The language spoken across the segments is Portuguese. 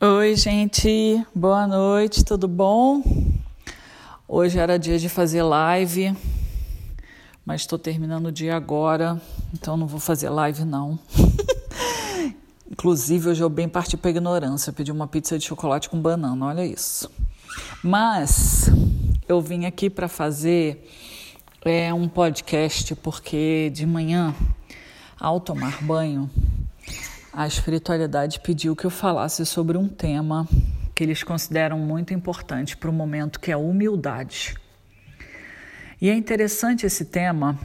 Oi, gente, boa noite, tudo bom? Hoje era dia de fazer live, mas estou terminando o dia agora, então não vou fazer live não. Inclusive, hoje eu bem parti para ignorância, pedi uma pizza de chocolate com banana, olha isso. Mas eu vim aqui para fazer é, um podcast porque de manhã, ao tomar banho, a espiritualidade pediu que eu falasse sobre um tema que eles consideram muito importante para o momento, que é a humildade. E é interessante esse tema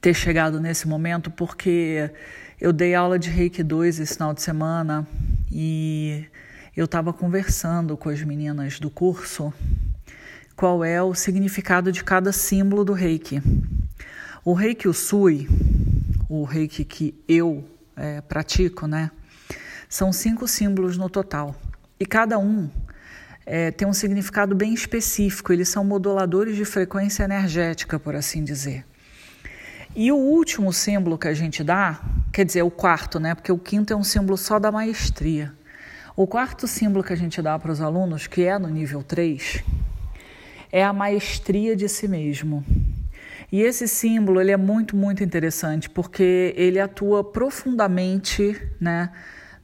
ter chegado nesse momento porque eu dei aula de Reiki 2 esse final de semana e eu estava conversando com as meninas do curso qual é o significado de cada símbolo do Reiki. O Reiki Usui, o Reiki que eu é, pratico, né? São cinco símbolos no total. E cada um é, tem um significado bem específico, eles são moduladores de frequência energética, por assim dizer. E o último símbolo que a gente dá, quer dizer, o quarto, né? Porque o quinto é um símbolo só da maestria. O quarto símbolo que a gente dá para os alunos, que é no nível 3, é a maestria de si mesmo. E esse símbolo ele é muito, muito interessante porque ele atua profundamente né,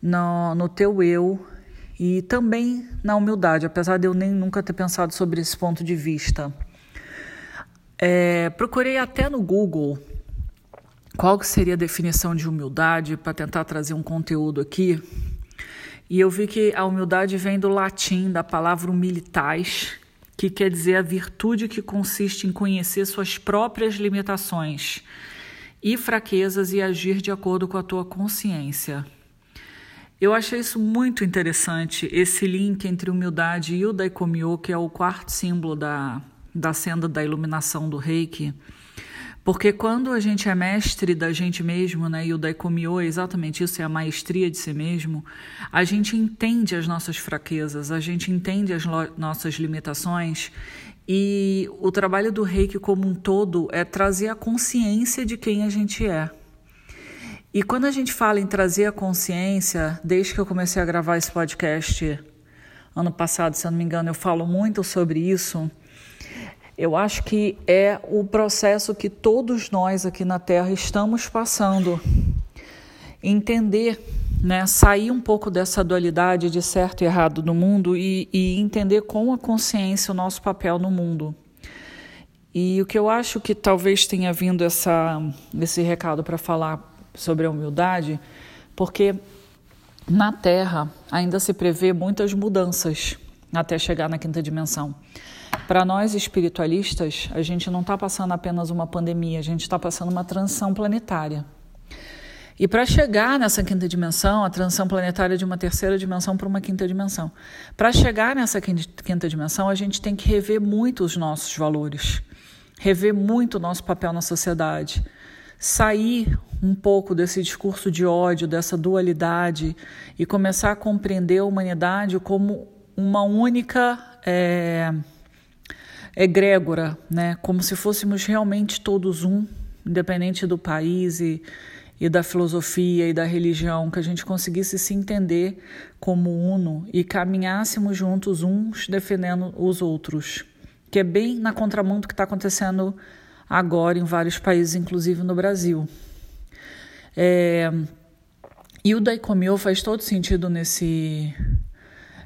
no, no teu eu e também na humildade, apesar de eu nem nunca ter pensado sobre esse ponto de vista. É, procurei até no Google qual seria a definição de humildade para tentar trazer um conteúdo aqui. E eu vi que a humildade vem do latim, da palavra humilitas, que quer dizer a virtude que consiste em conhecer suas próprias limitações e fraquezas e agir de acordo com a tua consciência. Eu achei isso muito interessante, esse link entre humildade e o Daikomyo, que é o quarto símbolo da, da senda da iluminação do Reiki. Porque quando a gente é mestre da gente mesmo, né, e o Daikomyo é exatamente isso, é a maestria de si mesmo, a gente entende as nossas fraquezas, a gente entende as nossas limitações e o trabalho do reiki como um todo é trazer a consciência de quem a gente é. E quando a gente fala em trazer a consciência, desde que eu comecei a gravar esse podcast ano passado, se eu não me engano, eu falo muito sobre isso eu acho que é o processo que todos nós aqui na Terra estamos passando. Entender, né, sair um pouco dessa dualidade de certo e errado no mundo e, e entender com a consciência o nosso papel no mundo. E o que eu acho que talvez tenha vindo essa, esse recado para falar sobre a humildade, porque na Terra ainda se prevê muitas mudanças até chegar na quinta dimensão. Para nós espiritualistas, a gente não está passando apenas uma pandemia, a gente está passando uma transição planetária. E para chegar nessa quinta dimensão, a transição planetária de uma terceira dimensão para uma quinta dimensão, para chegar nessa quinta dimensão, a gente tem que rever muito os nossos valores, rever muito o nosso papel na sociedade, sair um pouco desse discurso de ódio, dessa dualidade e começar a compreender a humanidade como uma única. É, egrégora, né? como se fôssemos realmente todos um, independente do país e, e da filosofia e da religião, que a gente conseguisse se entender como uno e caminhássemos juntos uns defendendo os outros, que é bem na contramão do que está acontecendo agora em vários países, inclusive no Brasil. É, e o Daikomyo faz todo sentido nesse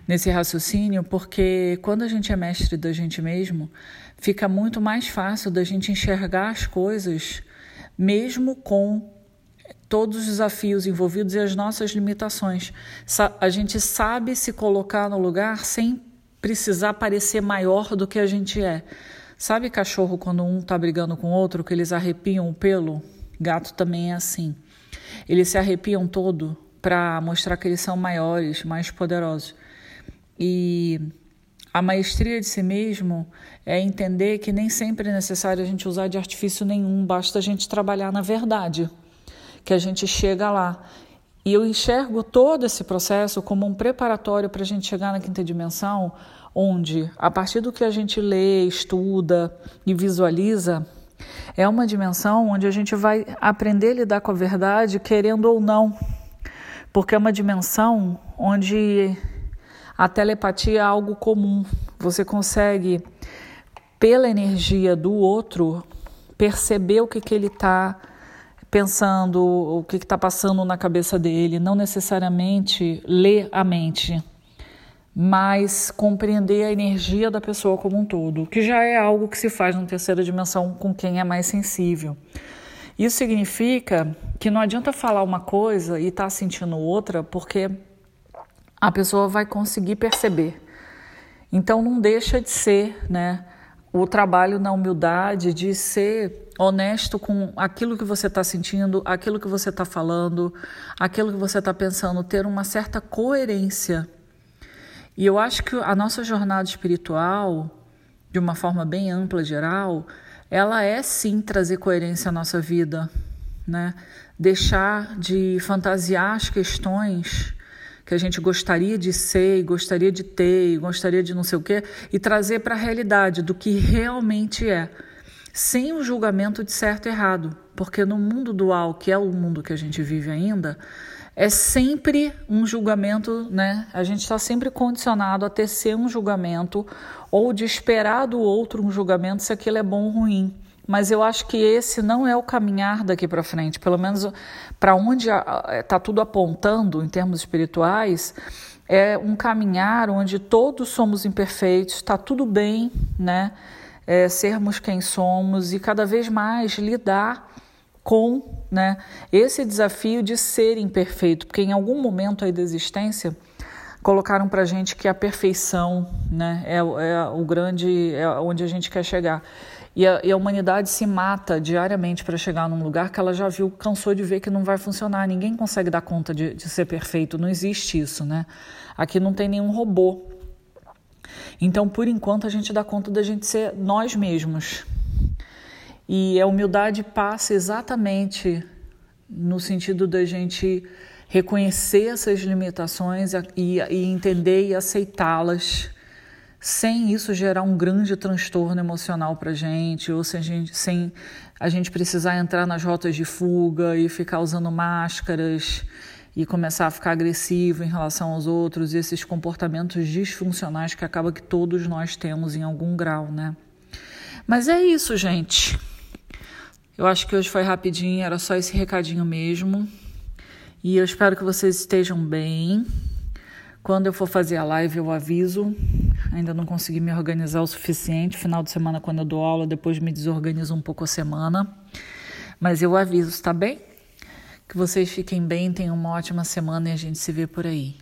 nesse raciocínio, porque quando a gente é mestre da gente mesmo, fica muito mais fácil da gente enxergar as coisas, mesmo com todos os desafios envolvidos e as nossas limitações. A gente sabe se colocar no lugar sem precisar parecer maior do que a gente é. Sabe cachorro quando um está brigando com o outro, que eles arrepiam o pelo? Gato também é assim. Eles se arrepiam todo para mostrar que eles são maiores, mais poderosos. E a maestria de si mesmo é entender que nem sempre é necessário a gente usar de artifício nenhum, basta a gente trabalhar na verdade, que a gente chega lá. E eu enxergo todo esse processo como um preparatório para a gente chegar na quinta dimensão, onde, a partir do que a gente lê, estuda e visualiza, é uma dimensão onde a gente vai aprender a lidar com a verdade, querendo ou não porque é uma dimensão onde a telepatia é algo comum. Você consegue, pela energia do outro, perceber o que, que ele está pensando, o que está passando na cabeça dele, não necessariamente ler a mente, mas compreender a energia da pessoa como um todo, que já é algo que se faz na terceira dimensão com quem é mais sensível. Isso significa que não adianta falar uma coisa e estar tá sentindo outra, porque a pessoa vai conseguir perceber. Então não deixa de ser, né? O trabalho na humildade de ser honesto com aquilo que você está sentindo, aquilo que você está falando, aquilo que você está pensando, ter uma certa coerência. E eu acho que a nossa jornada espiritual, de uma forma bem ampla, geral, ela é sim trazer coerência à nossa vida, né? Deixar de fantasiar as questões que a gente gostaria de ser, gostaria de ter, gostaria de não sei o quê, e trazer para a realidade do que realmente é sem o julgamento de certo e errado, porque no mundo dual, que é o mundo que a gente vive ainda, é sempre um julgamento, né? A gente está sempre condicionado a tecer um julgamento ou de esperar do outro um julgamento se aquilo é bom ou ruim. Mas eu acho que esse não é o caminhar daqui para frente, pelo menos para onde está tudo apontando em termos espirituais, é um caminhar onde todos somos imperfeitos, está tudo bem, né? é, sermos quem somos e cada vez mais lidar com né, esse desafio de ser imperfeito, porque em algum momento aí da existência colocaram para gente que a perfeição né, é, é, o grande, é onde a gente quer chegar. E a, e a humanidade se mata diariamente para chegar num lugar que ela já viu, cansou de ver que não vai funcionar. Ninguém consegue dar conta de, de ser perfeito, não existe isso, né? Aqui não tem nenhum robô então, por enquanto, a gente dá conta da gente ser nós mesmos. E a humildade passa exatamente no sentido da gente reconhecer essas limitações e, e entender e aceitá-las, sem isso gerar um grande transtorno emocional para gente, ou a gente, sem a gente precisar entrar nas rotas de fuga e ficar usando máscaras e começar a ficar agressivo em relação aos outros, e esses comportamentos disfuncionais que acaba que todos nós temos em algum grau, né? Mas é isso, gente. Eu acho que hoje foi rapidinho, era só esse recadinho mesmo. E eu espero que vocês estejam bem. Quando eu for fazer a live, eu aviso. Ainda não consegui me organizar o suficiente. Final de semana, quando eu dou aula, depois me desorganizo um pouco a semana. Mas eu aviso, tá bem? Que vocês fiquem bem, tenham uma ótima semana e a gente se vê por aí.